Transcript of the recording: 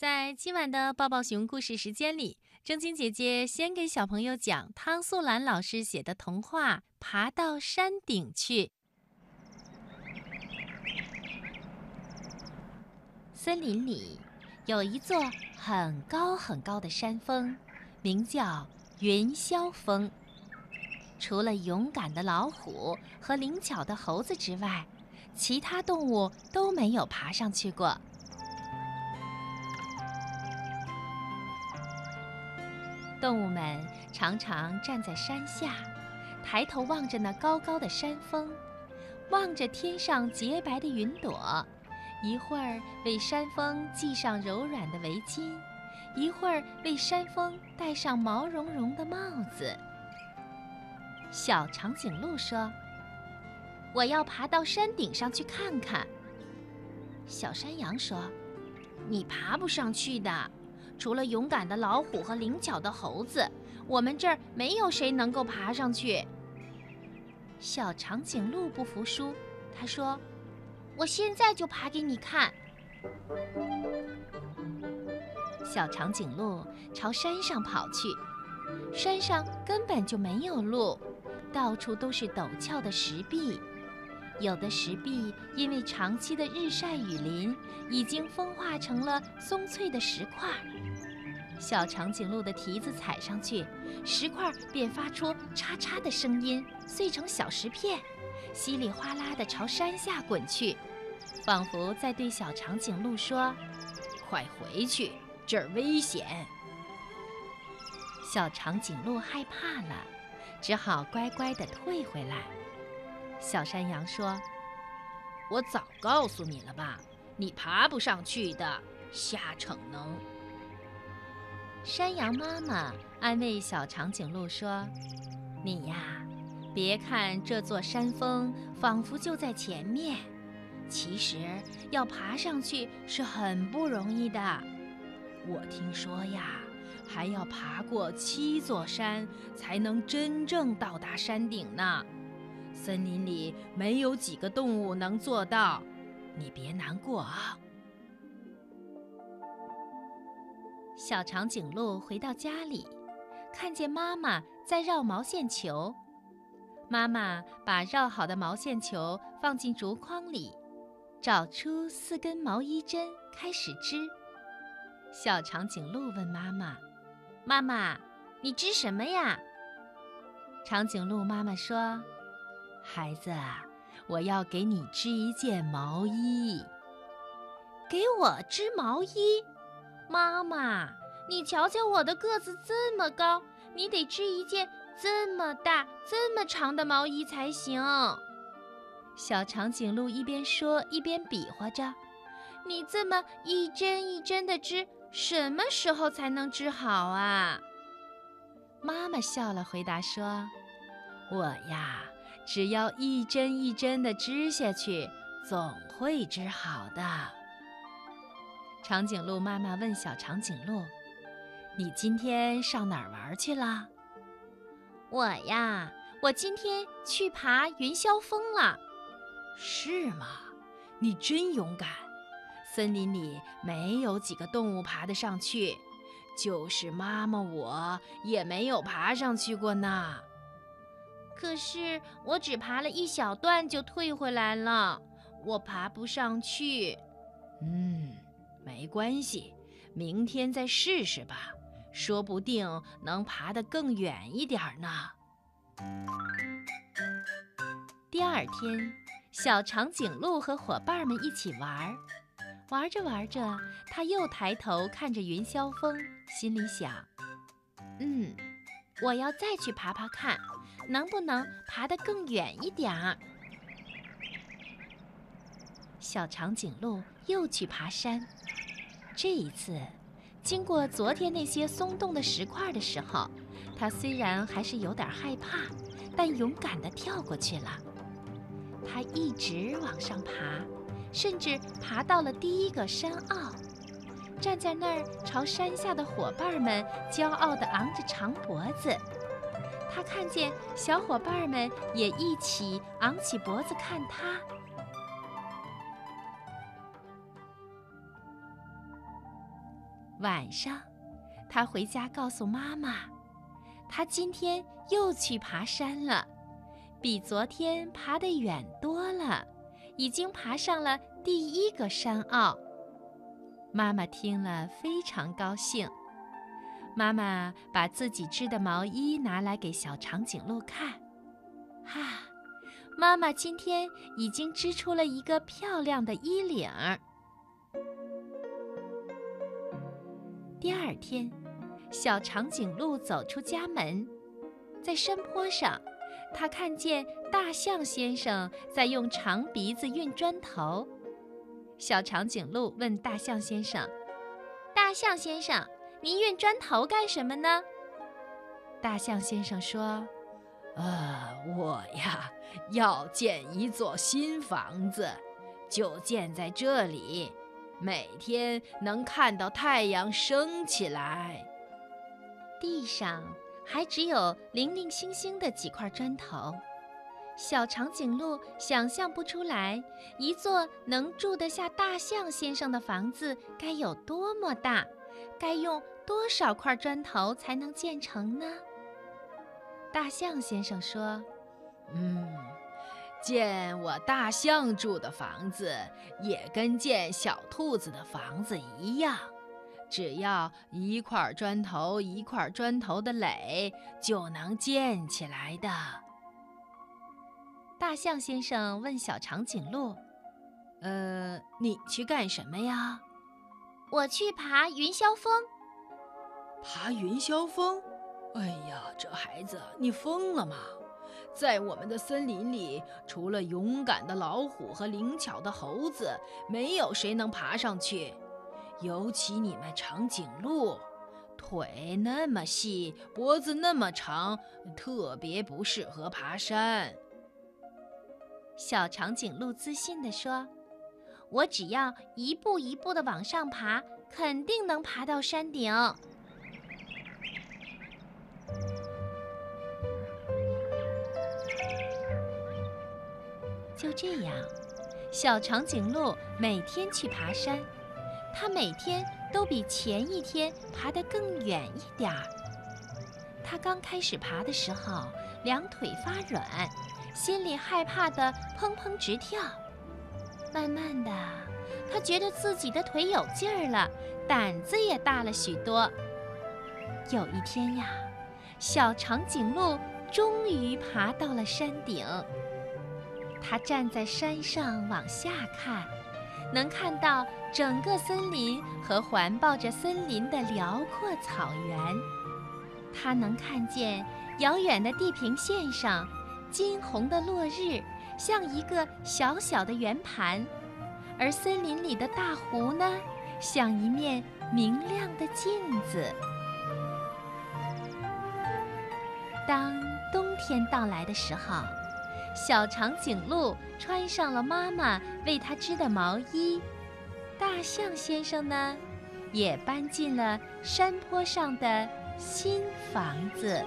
在今晚的抱抱熊故事时间里，正晶姐姐先给小朋友讲汤素兰老师写的童话《爬到山顶去》。森林里有一座很高很高的山峰，名叫云霄峰。除了勇敢的老虎和灵巧的猴子之外，其他动物都没有爬上去过。动物们常常站在山下，抬头望着那高高的山峰，望着天上洁白的云朵，一会儿为山峰系上柔软的围巾，一会儿为山峰戴上毛茸茸的帽子。小长颈鹿说：“我要爬到山顶上去看看。”小山羊说：“你爬不上去的。”除了勇敢的老虎和灵巧的猴子，我们这儿没有谁能够爬上去。小长颈鹿不服输，他说：“我现在就爬给你看。”小长颈鹿朝山上跑去，山上根本就没有路，到处都是陡峭的石壁，有的石壁因为长期的日晒雨淋，已经风化成了松脆的石块。小长颈鹿的蹄子踩上去，石块便发出嚓嚓的声音，碎成小石片，稀里哗啦地朝山下滚去，仿佛在对小长颈鹿说：“快回去，这儿危险。”小长颈鹿害怕了，只好乖乖地退回来。小山羊说：“我早告诉你了吧，你爬不上去的，瞎逞能。”山羊妈妈安慰小长颈鹿说：“你呀，别看这座山峰仿佛就在前面，其实要爬上去是很不容易的。我听说呀，还要爬过七座山才能真正到达山顶呢。森林里没有几个动物能做到，你别难过啊。”小长颈鹿回到家里，看见妈妈在绕毛线球。妈妈把绕好的毛线球放进竹筐里，找出四根毛衣针，开始织。小长颈鹿问妈妈：“妈妈，你织什么呀？”长颈鹿妈妈说：“孩子，我要给你织一件毛衣。给我织毛衣。”妈妈，你瞧瞧我的个子这么高，你得织一件这么大、这么长的毛衣才行。小长颈鹿一边说一边比划着：“你这么一针一针的织，什么时候才能织好啊？”妈妈笑了，回答说：“我呀，只要一针一针的织下去，总会织好的。”长颈鹿妈妈问小长颈鹿：“你今天上哪儿玩去了？”“我呀，我今天去爬云霄峰了。”“是吗？你真勇敢！森林里没有几个动物爬得上去，就是妈妈我也没有爬上去过呢。可是我只爬了一小段就退回来了，我爬不上去。”“嗯。”没关系，明天再试试吧，说不定能爬得更远一点呢。第二天，小长颈鹿和伙伴们一起玩，玩着玩着，他又抬头看着云霄峰，心里想：“嗯，我要再去爬爬看，能不能爬得更远一点儿。”小长颈鹿又去爬山。这一次，经过昨天那些松动的石块的时候，他虽然还是有点害怕，但勇敢地跳过去了。他一直往上爬，甚至爬到了第一个山坳，站在那儿朝山下的伙伴们骄傲地昂着长脖子。他看见小伙伴们也一起昂起脖子看他。晚上，他回家告诉妈妈，他今天又去爬山了，比昨天爬得远多了，已经爬上了第一个山坳。妈妈听了非常高兴。妈妈把自己织的毛衣拿来给小长颈鹿看，哈，妈妈今天已经织出了一个漂亮的衣领儿。第二天，小长颈鹿走出家门，在山坡上，它看见大象先生在用长鼻子运砖头。小长颈鹿问大象先生：“大象先生。”您运砖头干什么呢？大象先生说：“呃，我呀，要建一座新房子，就建在这里，每天能看到太阳升起来。地上还只有零零星星的几块砖头，小长颈鹿想象不出来，一座能住得下大象先生的房子该有多么大。”该用多少块砖头才能建成呢？大象先生说：“嗯，建我大象住的房子也跟建小兔子的房子一样，只要一块砖头一块砖头的垒就能建起来的。”大象先生问小长颈鹿：“呃，你去干什么呀？”我去爬云霄峰。爬云霄峰？哎呀，这孩子，你疯了吗？在我们的森林里，除了勇敢的老虎和灵巧的猴子，没有谁能爬上去。尤其你们长颈鹿，腿那么细，脖子那么长，特别不适合爬山。小长颈鹿自信地说。我只要一步一步的往上爬，肯定能爬到山顶。就这样，小长颈鹿每天去爬山，它每天都比前一天爬得更远一点儿。它刚开始爬的时候，两腿发软，心里害怕的砰砰直跳。慢慢的，它觉得自己的腿有劲儿了，胆子也大了许多。有一天呀，小长颈鹿终于爬到了山顶。他站在山上往下看，能看到整个森林和环抱着森林的辽阔草原。他能看见遥远的地平线上，金红的落日。像一个小小的圆盘，而森林里的大湖呢，像一面明亮的镜子。当冬天到来的时候，小长颈鹿穿上了妈妈为它织的毛衣，大象先生呢，也搬进了山坡上的新房子。